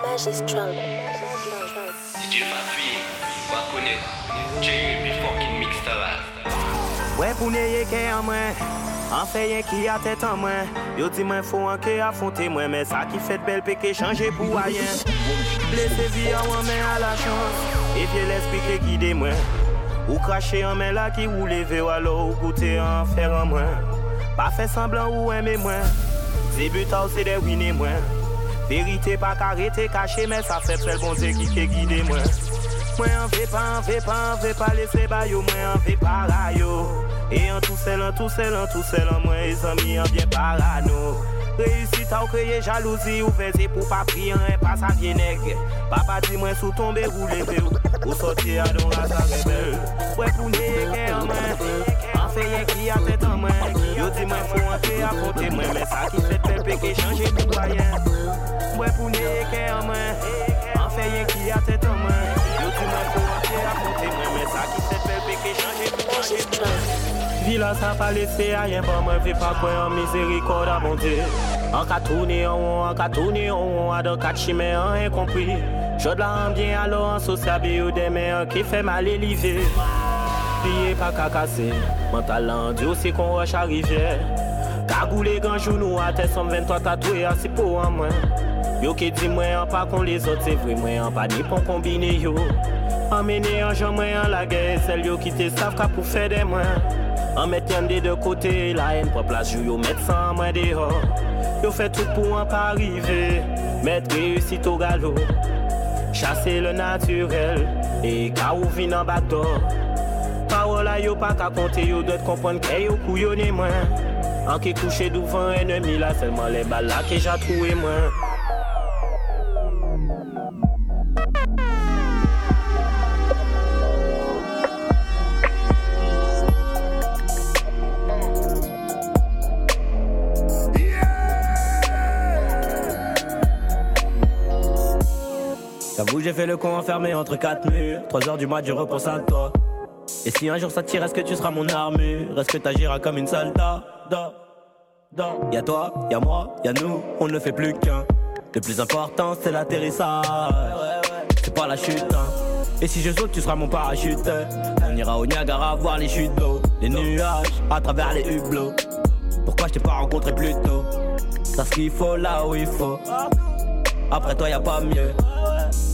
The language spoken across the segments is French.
Magistral. DJ Fafi, wa konet J.U.B. fucking mixta Ouais pou neye ke an mwen An fe yen ki a tèt an mwen Yo di mwen fò an ke afonte mwen Men sa ki fet bel pe ke chanje pou ayen Blese vi an wan men a la chans E fye l'esprit ke guide mwen Ou krashe an men la ki ou leve Walo ou goute an fer an mwen Pa fe semblan ou eme mwen Debuta ou se de wine mwen Verite pa karete kache Men sa fe pel bon Dieu ki ke guide mwen Mwen an ve pa, an ve pa, an ve pa lese bayo Mwen an ve pa rayo E an tou sel, an tou sel, an tou sel An mwen e zami an bien parano. Reusit ou kreye jalouzi Ou veze pou pa pri an e pa sa vye neg Papa di mwen sou tombe ou leve ou Ou soti a don la sa rebel Mwen pou neye ke an mwen se yen ki a tèt an mwen Yo di mwen fò an te apote mwen Mè sa ki fèt pepe ke chanje pou bayen Mwen pou ne ye ke an mwen An se yen ki a tèt an mwen Yo di mwen fò an te apote mwen Mè sa ki fèt pepe ke chanje pou bayen Vila sa pa lese a yen ban mwen Ve pa kwen an mizeri kod a bonde An ka toune an an, an ka toune an an A do kat chime an en kompri Jod la an bien alo an sou sabi ou deme An ki fè mal elive Piye pa kakase, mental lan di ou se kon roche a rivye Kagoule ganjou nou a te som 23 tatouye a si pou an mwen Yo ke di mwen an pa kon les ot se vre mwen an pa ni pon kombine yo. Amene an jan mwen an la gen sel yo ki te sav ka pou fe de mwen An met yan de de kote la en pou plas jou yo met san mwen deho Yo fe tout pou an pa rive Met reusit au galo Chase le naturel E ka ou vin an bato Parola yo pa ka konte yo dot kompon ke yo kouyone mwen. An ke kouche douvan enemi la selman le bal la ke jatrouwe mwen. J'avoue j'ai fait le con enfermé entre quatre murs. 3 heures du mat je repense à toi Et si un jour ça tire est-ce que tu seras mon armure Est-ce que t'agiras comme une soldat da, da. Y'a toi, y'a moi, y'a nous, on ne fait plus qu'un. Le plus important c'est l'atterrissage. C'est pas la chute hein. Et si je saute tu seras mon parachute. On ira au Niagara voir les chutes d'eau. Les nuages à travers les hublots. Pourquoi je t'ai pas rencontré plus tôt? T'as ce qu'il faut là où il faut. Après toi y a pas mieux.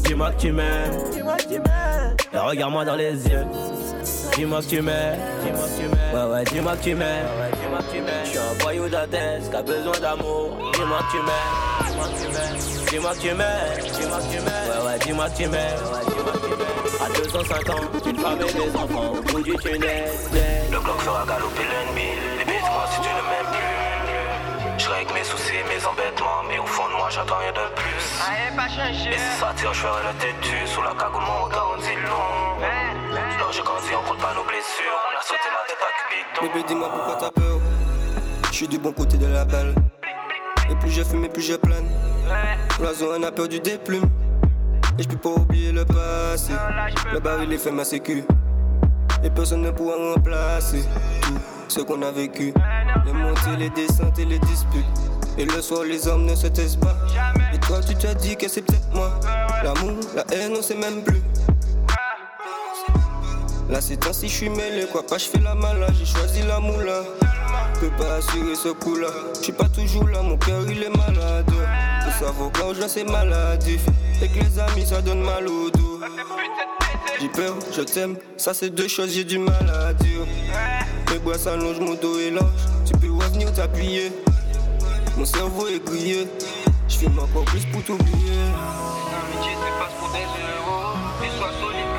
Dis-moi que tu m'aimes. Et regarde-moi dans les yeux Dis-moi que tu m'aimes. Dis-moi que tu m'aimes Ouais ouais dis-moi que tu m'aimes. Je suis un voyou d'Athènes qui a besoin d'amour. Dis-moi que tu m'aimes. Dis-moi que tu m'aimes. Dis-moi que tu m'aimes Ouais ouais dis-moi que tu m'aimes. À 250 une femme et des enfants. Au bout du tunnel. Le bloc fera galoper l'ennemi Limite moi si tu ne m'aimes plus. Je règle mes soucis, mes embêtements Mais au fond de moi j'attends rien de plus. Et si ça tire je ferai le têtu Sous la cagoule mon regard on dit long Là j'ai grandi on compte pas nos blessures On a sauté la tête Bébé, dis-moi pourquoi t'as peur. Je suis du bon côté de la balle. Et plus je fume, et plus je plane. L'oiseau en a perdu des plumes. Et je pas oublier le passé. Le baril est fait ma sécu. Et personne ne pourra remplacer tout ce qu'on a vécu. Les montées, les descentes et les disputes. Et le soir, les hommes ne se taisent pas. Et toi, tu t'as dit que c'est peut-être moi. L'amour, la haine, on sait même plus. Là c'est temps si je suis mêlé, quoi pas je fais la malade, j'ai choisi la moula. Peux pas assurer ce coup là, je suis pas toujours là, mon cœur il est malade. Faut savoir quand je c'est maladif, et que les amis ça donne mal au dos. J'ai peur, je t'aime, ça c'est deux choses, j'ai du mal à dire. Mes bras s'allongent, mon dos est lâche, tu peux revenir t'appuyer. Mon cerveau est grillé, je filme encore plus pour t'oublier. L'amitié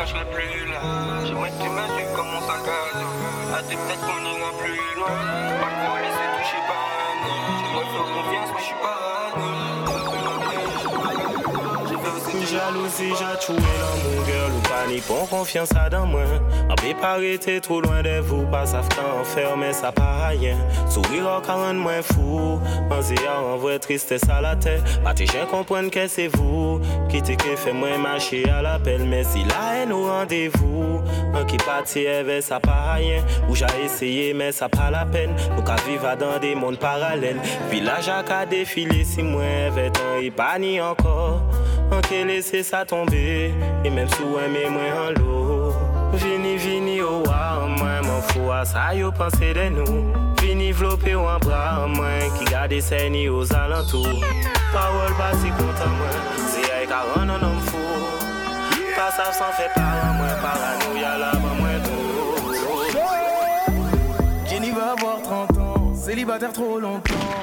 serai plus là J'aimerais que tu m'insultes comme mon sac à dos À deux peut-être qu'on ira plus loin. Pas pour laisser toucher par un Je dois faire confiance mais je suis pas Jalousie, j'ai trouvé l'amour, girl, ou pas ni bon confiance à dans moi. En préparé, t'es trop loin de vous, pas savent faire, mais ça pas rien. Sourire en 40 moins fou, pensez à en vrai tristesse à la tête. Pas tes gens comprennent que c'est vous, qui t'es que fait moins marcher à l'appel, mais si la haine au rendez-vous, un qui parti avec ça pas rien. Ou j'ai essayé, mais ça pas la peine. Nous qu'à vivre dans des mondes parallèles. Village à qu'à défiler, si moi, un, il pas ni encore. Anke lese sa tombe E menm sou eme mwen an lo. Vini vini ou wa mwen Mwen fwa sa yo panse de nou. Vini vlope ou an bra mwen Ki gade se ni ou zalantou. Parol pa si kontan mwen Se ay ka ran an an fwo Pas sa san fe para mwen Para nou ya la ban mwen tou Jenny va avoir 30 ans Célibataire trop longtemps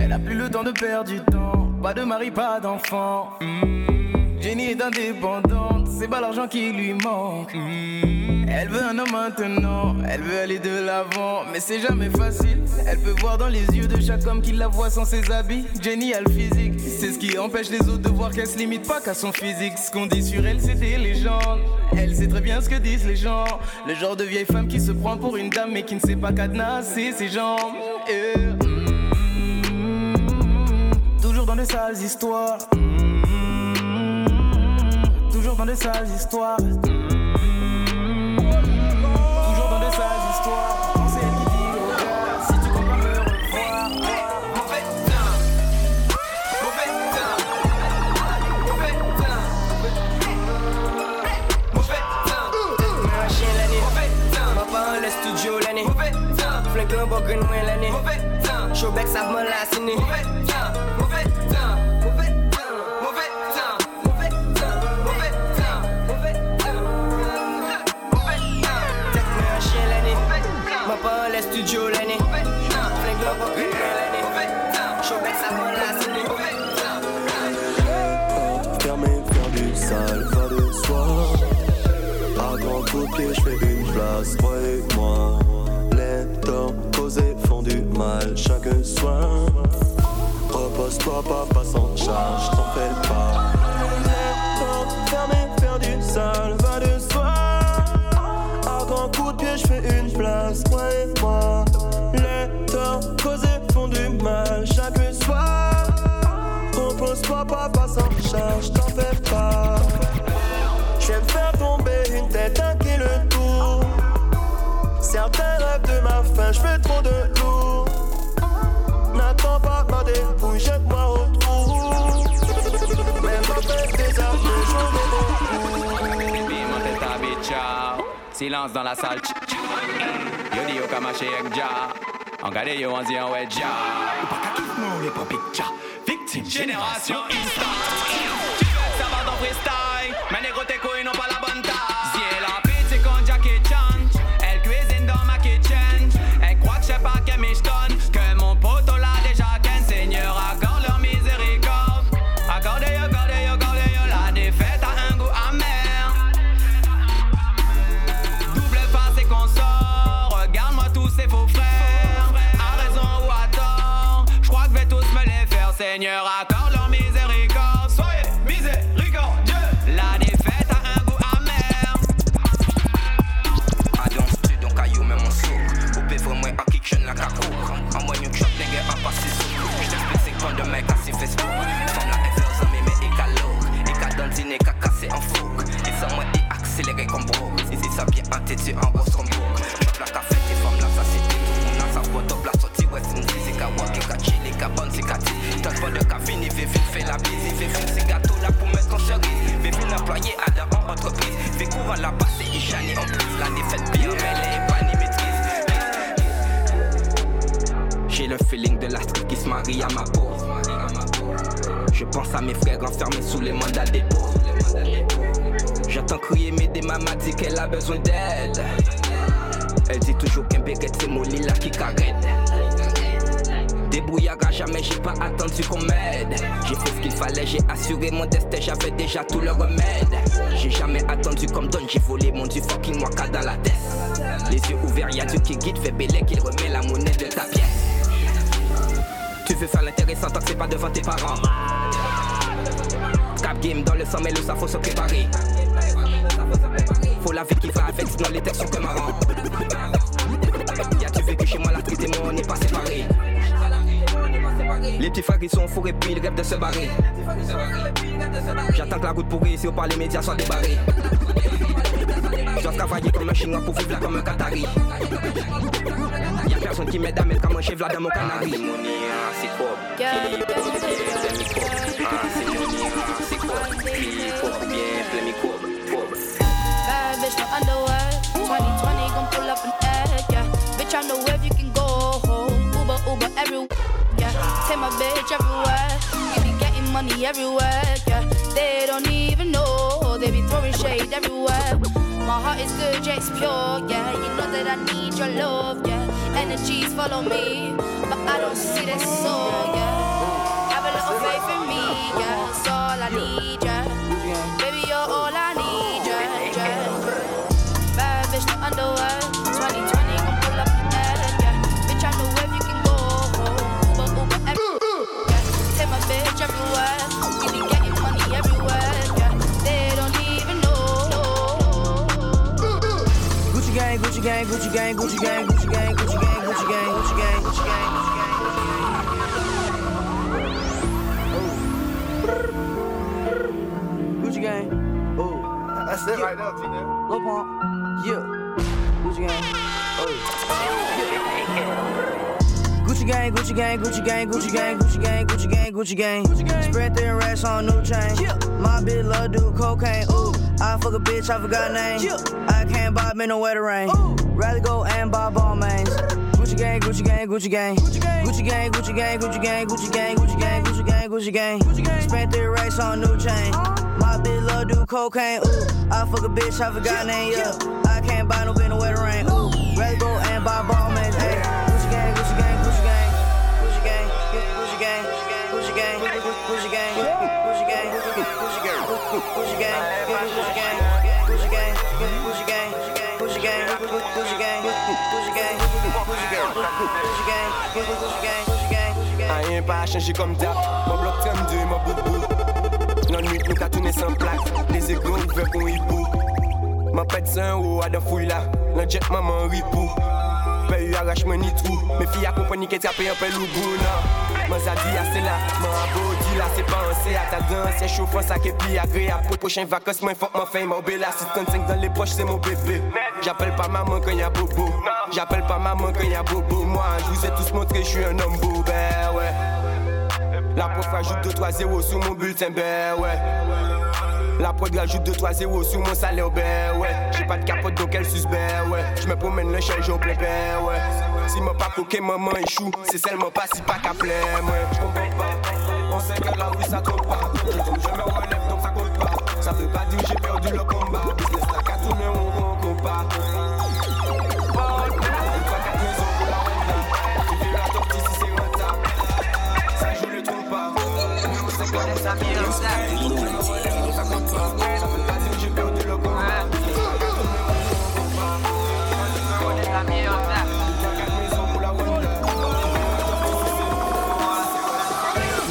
Elle a plus le temps de perdre du temps pas de mari, pas d'enfant. Mm. Jenny est indépendante, c'est pas l'argent qui lui manque. Mm. Elle veut un homme maintenant, elle veut aller de l'avant, mais c'est jamais facile. Elle peut voir dans les yeux de chaque homme qui la voit sans ses habits. Jenny a le physique, c'est ce qui empêche les autres de voir qu'elle se limite pas qu'à son physique. Ce qu'on dit sur elle, c'est des légendes. Elle sait très bien ce que disent les gens. Le genre de vieille femme qui se prend pour une dame mais qui ne sait pas cadenasser ses jambes. Eh dans de sales histoires. Toujours dans de sales histoires. Toujours dans de sales histoires. Au gars, si tu comptes pas me l'année, un l'année, Repose-toi, papa sans charge, t'en fais pas. Fermées, faire du sale, va de soir. À grand coup de pied, je fais une place, croyez-moi. Les torts causés font du mal chaque soir. Repose-toi, papa sans charge, t'en fais pas. Je me faire tomber une tête, un qui le tour. Certains rêvent de ma fin, je fais trop de Silence dans la salle. Yo di yo ka mache ek ja. An gade yo an zi an wè ja. Ou pa ka kif moun le popik ja. Victime Génération Instant. Tu veux savoir ton freestyle. Mais négro tes couilles n'ont pas la bonne taille. Seigneur, attends. Frères enfermés sous les mandats dépôt. J'entends crier mais maman dit qu'elle a besoin d'aide. Elle dit toujours qu'un béguet c'est mon là qui carène. Débrouillard à jamais, j'ai pas attendu qu'on m'aide. J'ai fait ce qu'il fallait, j'ai assuré mon destin, j'avais déjà tout le remède. J'ai jamais attendu comme donne, j'ai volé mon du fucking waka dans la tête. Les yeux ouverts, y'a Dieu qui guide, fait bélé qu'il remet la monnaie de ta pièce. Tu veux faire l'intéressant tant que c'est pas devant tes parents. Game dans le sang, mais le sang faut se préparer. Faut la vie qui va avec, sinon les textes sont que marrants. Y'a tu vécu chez moi, la street et moi on n'est pas séparés. Les petits frères ils sont fourrés puis ils rêvent de se barrer. J'attends que la route pourrie si au par les médias soit débarrés. Je dois travailler comme un chinois pour vivre là comme un qatari. Y'a personne qui m'aide à mettre à manger v'là dans mon canari. C'est me cover, yeah, play me cover, cover. Garbage, no underwear. 2020 gon' pull up an egg, yeah. Bitch, I know if you can go home. Uber, Uber everywhere, yeah. Take my bitch everywhere. You be getting money everywhere, yeah. They don't even know. They be throwing shade everywhere. My heart is good, yeah, it's pure, yeah. You know that I need your love, yeah. Energies follow me, but I don't see that soul, yeah. Have a little faith in me, yeah. That's all I need. My bitch everywhere. You be getting money everywhere, yeah. They don't even know. Gucci gang, Gucci gang, Gucci gang, Gucci gang, Gucci gang, Gucci gang, Gucci gang, Gucci gang, Gucci gang, Gucci gang. Gucci gang, oh. That's it right now, Tina. Lil Pump, yeah. Gucci gang, gang, Gucci gang, Gucci gang, Gucci gang, Gucci gang, Gucci gang, Gucci gang. Spread thin racks on new chain. My bitch love do cocaine. Ooh, I fuck a bitch, I forgot name. I can't buy me no wetter rain. Rather go and buy ball mains. Gucci gang, Gucci gang, Gucci gang. Gucci gang, Gucci gang, Gucci gang, Gucci gang, Gucci gang, Gucci gang, Gucci gang, Gucci gang. Spent three racks on new chain. My bitch love do cocaine. Ooh, I fuck a bitch, I forgot name. Yeah, I can't buy no bin no wetter rain. Ooh, rather go and buy ball mains. Hey, Gucci gang, Gucci gang, Gucci gang, Gucci gang, Gucci gang. Rien pas changé comme d'hab. Mon bloc 32, mon boubou. Non, nuit, nous qu'à tourner sans plaque. Les égaux, nous veulent qu'on hibou. Ma pète c'est un haut à de fouille là. Le jet, maman, ripou. Paye arrache-moi ni trou. Mes filles à compagnie qui tapent un peu l'oubou, non. Mwen zadi a se la, mwen a bodi la Se pa anse a ta dan, se choufan sa ke pi agreya Po pochen vakans mwen fok mwen fey mwen bela Si 35 dan le poche se mwen bebe J'appelle pas maman quand y'a bobo. J'appelle pas maman quand y'a bobo. Moi je vous ai tous montré, je suis un homme beau. Ben ouais. La prof ajoute 2-3-0 sur mon bulletin Ben ouais. La prod rajoute 2 3 0 sur mon salaire, ben ouais. J'ai pas de capote donc elle suspect, ben, ouais. Je promène le chèque au plein, ben ouais. Si mwen pa koke maman échoue, c'est seulement pas si pa ka ple mwen J'kompon on sait ke la ou sa kote pa Je me relève donc ça compte pas. Ça veut pas dire ou j'ai perdu le combat. Business la ka tourne on rentre pas Ça joue le pas On se sa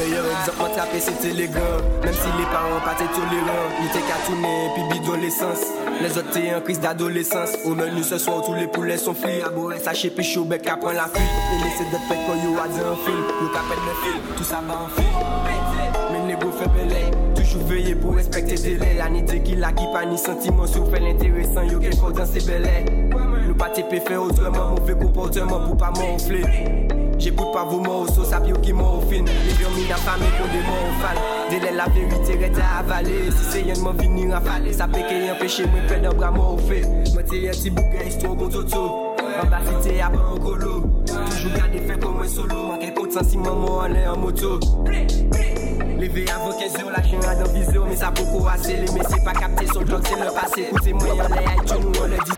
meyer egzopman trape se te legan Mem si le paran pa te toleran Li te katoune pi bidon lesans Le zot te an kriz d'adolesans O menu se swa ou tou le poule son fli A bo re sache pe chou bek apren la fli E lese det pek kon yo adze an film. Yo kapet le film, tout sa ba an film Men nebo fe bele Toujou veye pou respekte dele La ni te ki la ki pa ni sentimen Sou fe l'interesan yo ken fòd an se bele Nou pa te pe fe otreman Mou ve komporteman pou pa moun fli J'écoute pas vos mots, sauce à qui m'en fin. Les gens mina pas mes condémons au fal. Délai la vérité reste à avaler. Si c'est yon m'en venir à faler, ça peut qu'il y a péché, moi près d'un bras m'en fait. Moi t'es un petit bouquin, histoire bon toto. En bas cité, après un colo. Toujours garder fait comme un solo. Manquer compte sans si maman en est en moto. Leve avon 15 yo, lak yon adan vizyo Mi sa poko ase, le mesi pa kapte Son glok se le pase, koute mwen yon le Ay chou nou yon le di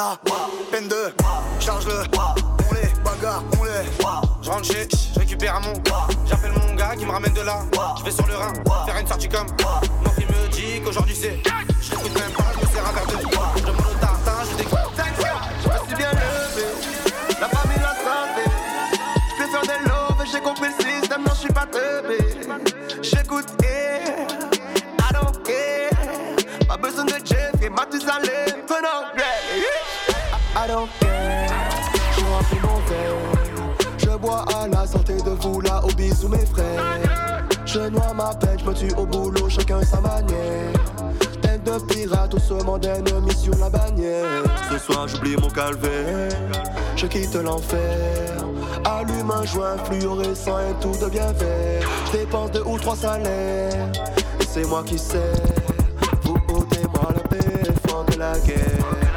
la peine de charge-le. On les bagarre, on les. Je rentre chez, je récupère mon J'appelle mon gars qui me ramène de là. Je vais sur le Rhin, faire une sortie comme. Mon fils me dit qu'aujourd'hui c'est. Je t'écoute même pas, je me sers un verre de Je demande au tartin, je découvre. Je suis bien levé, la famille l'a savé. Je faire des j'ai compris le système, non, je suis pas. J'écoute, yeah, I don't care. Pas besoin de Jeff et Mathusalem, venant, yeah. Je mon verre. Je bois à la santé de vous là, au bisous mes frères. Je noie ma peine, je me tue au boulot, chacun sa manière. Tête de pirate, tout ce monde ennemi sur la bannière. Ce soir j'oublie mon calvaire, je quitte l'enfer. Allume un joint fluorescent et tout devient vert. Je dépense deux ou trois salaires, et c'est moi qui sais. Vous ôtez-moi la paix, de la guerre.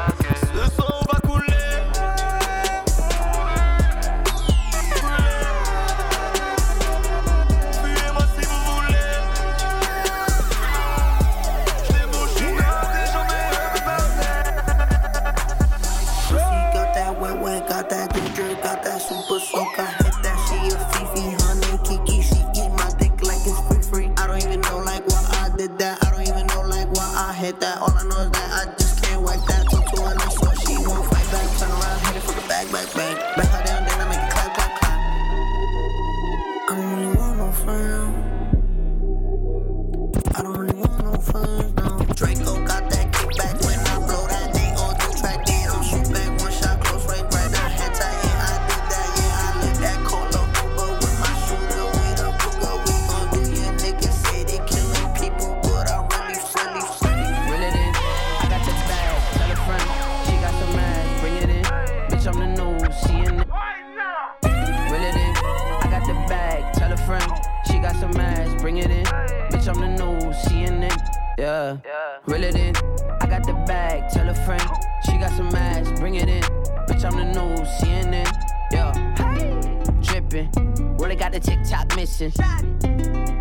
Drippin'. Really got the TikTok missing.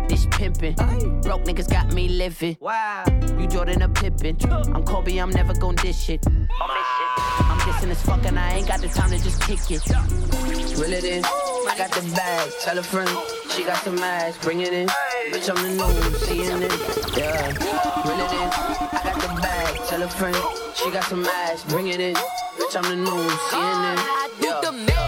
This pimpin'. Broke niggas got me living. Wow. You Jordan a Pippin. I'm Kobe, I'm never gon' dish it. I'm kissing as fuck and I ain't got the time to just kick it. Reel it in. I got the bag. Tell a friend. She got some ass. Bring it in. Bitch, I'm the news. CNN. Yeah. Reel it in. I got the bag. Tell a friend. She got some ass. Bring it in. Bitch, I'm the news. CNN. I do Yeah.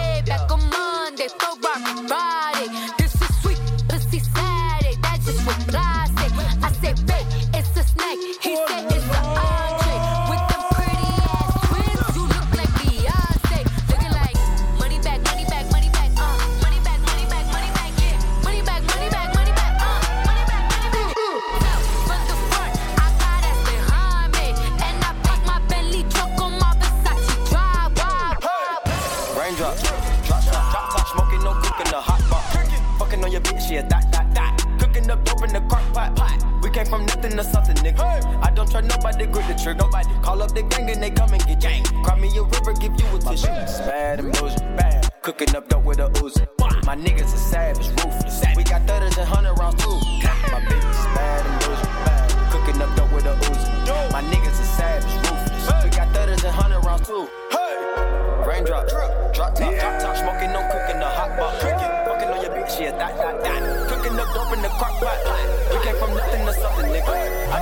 I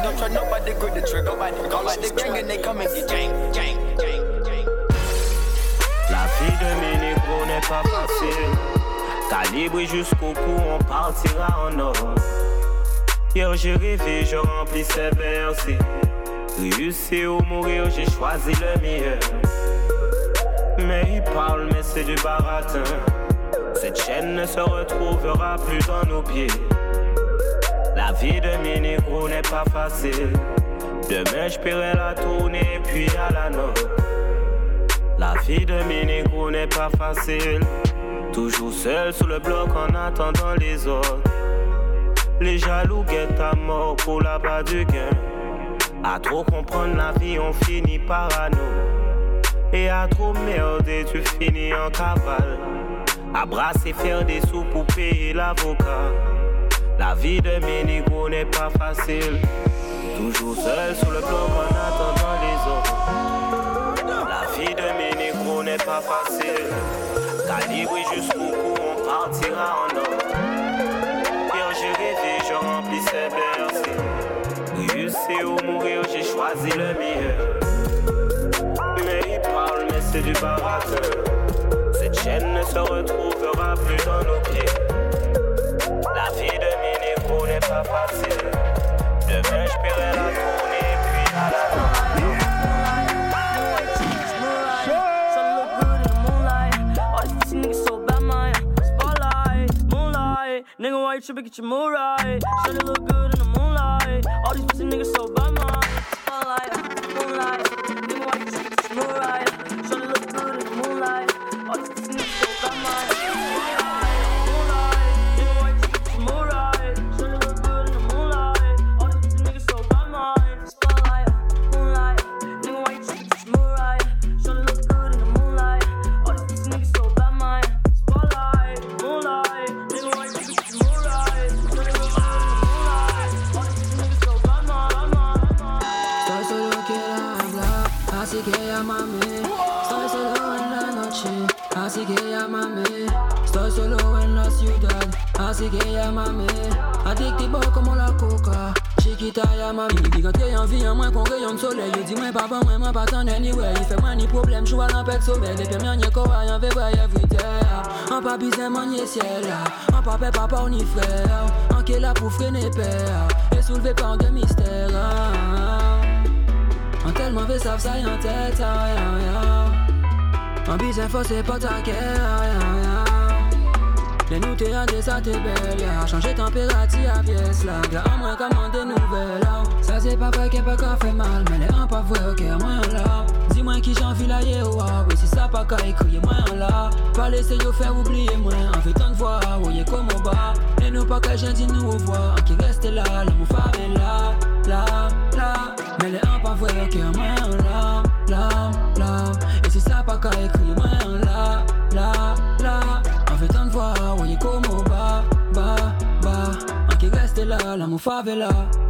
don't gang. La vie de négros n'est pas facile. Calibré jusqu'au cou, on partira en or. Hier j'ai rêvé, je remplissais Bercy. Réussir ou mourir, j'ai choisi le meilleur. Mais il parle, mais c'est du baratin. Cette chaîne ne se retrouvera plus dans nos pieds. La vie de mes négros n'est pas facile. Demain je paierai la tournée puis à la note. La vie de mes négros n'est pas facile. Toujours seul sous le bloc en attendant les autres. Les jaloux guettent à mort pour la bas du gain. À trop comprendre la vie, on finit parano. Et à trop merder, tu finis en cavale. À brasser, faire des sous pour payer l'avocat. La vie de négros n'est pas facile. Toujours seul sous le bloc en attendant les autres. La vie de négros n'est pas facile. Calibré jusqu'au cou, on partira en or. Hier j'ai rêvé, je remplissais bercy. Réussir ou mourir, j'ai choisi le meilleur. C'est du barateur. Cette chaîne ne se retrouvera plus dans nos pieds. La vie de mes négros n'est pas facile. Demain, je paierai la tournée, puis à la Nigga, why you tripping? Get your mood right. Should it look good ni problème, j'vois l'empête sommeil. Depuis dernier corail, en février, everyday. En pas besoin manier ciel, en pas père, papa ni frère. En qui est là pour freiner père, et soulevé par de mystère. En tellement fait savent ça y en tête, ah, ya, ya. En bizarre faut c'est pas ta guerre, ah, ya, ya. Les nous t'es à des belle. Changer température à pièce là, gars, à moins comment des nouvelles, ah. Ça c'est pas vrai qu'elle pas qu'à fait mal, mais les un pas vrai, ok, moi là. Dis-moi qui j'en ailleurs, ah, oui, si ça pas qu'à écrire, moi là. Pas laisser yo faire oublier moi, en fait tant de fois, oui, comme au bas. Et nous pas qu'à gentil nous revoir, qui reste là, l'amour favela, là, là. Mais les un pas vrai, ok, moi là, là, là. Et si ça pas qu'à écrire, là, l'amour favela.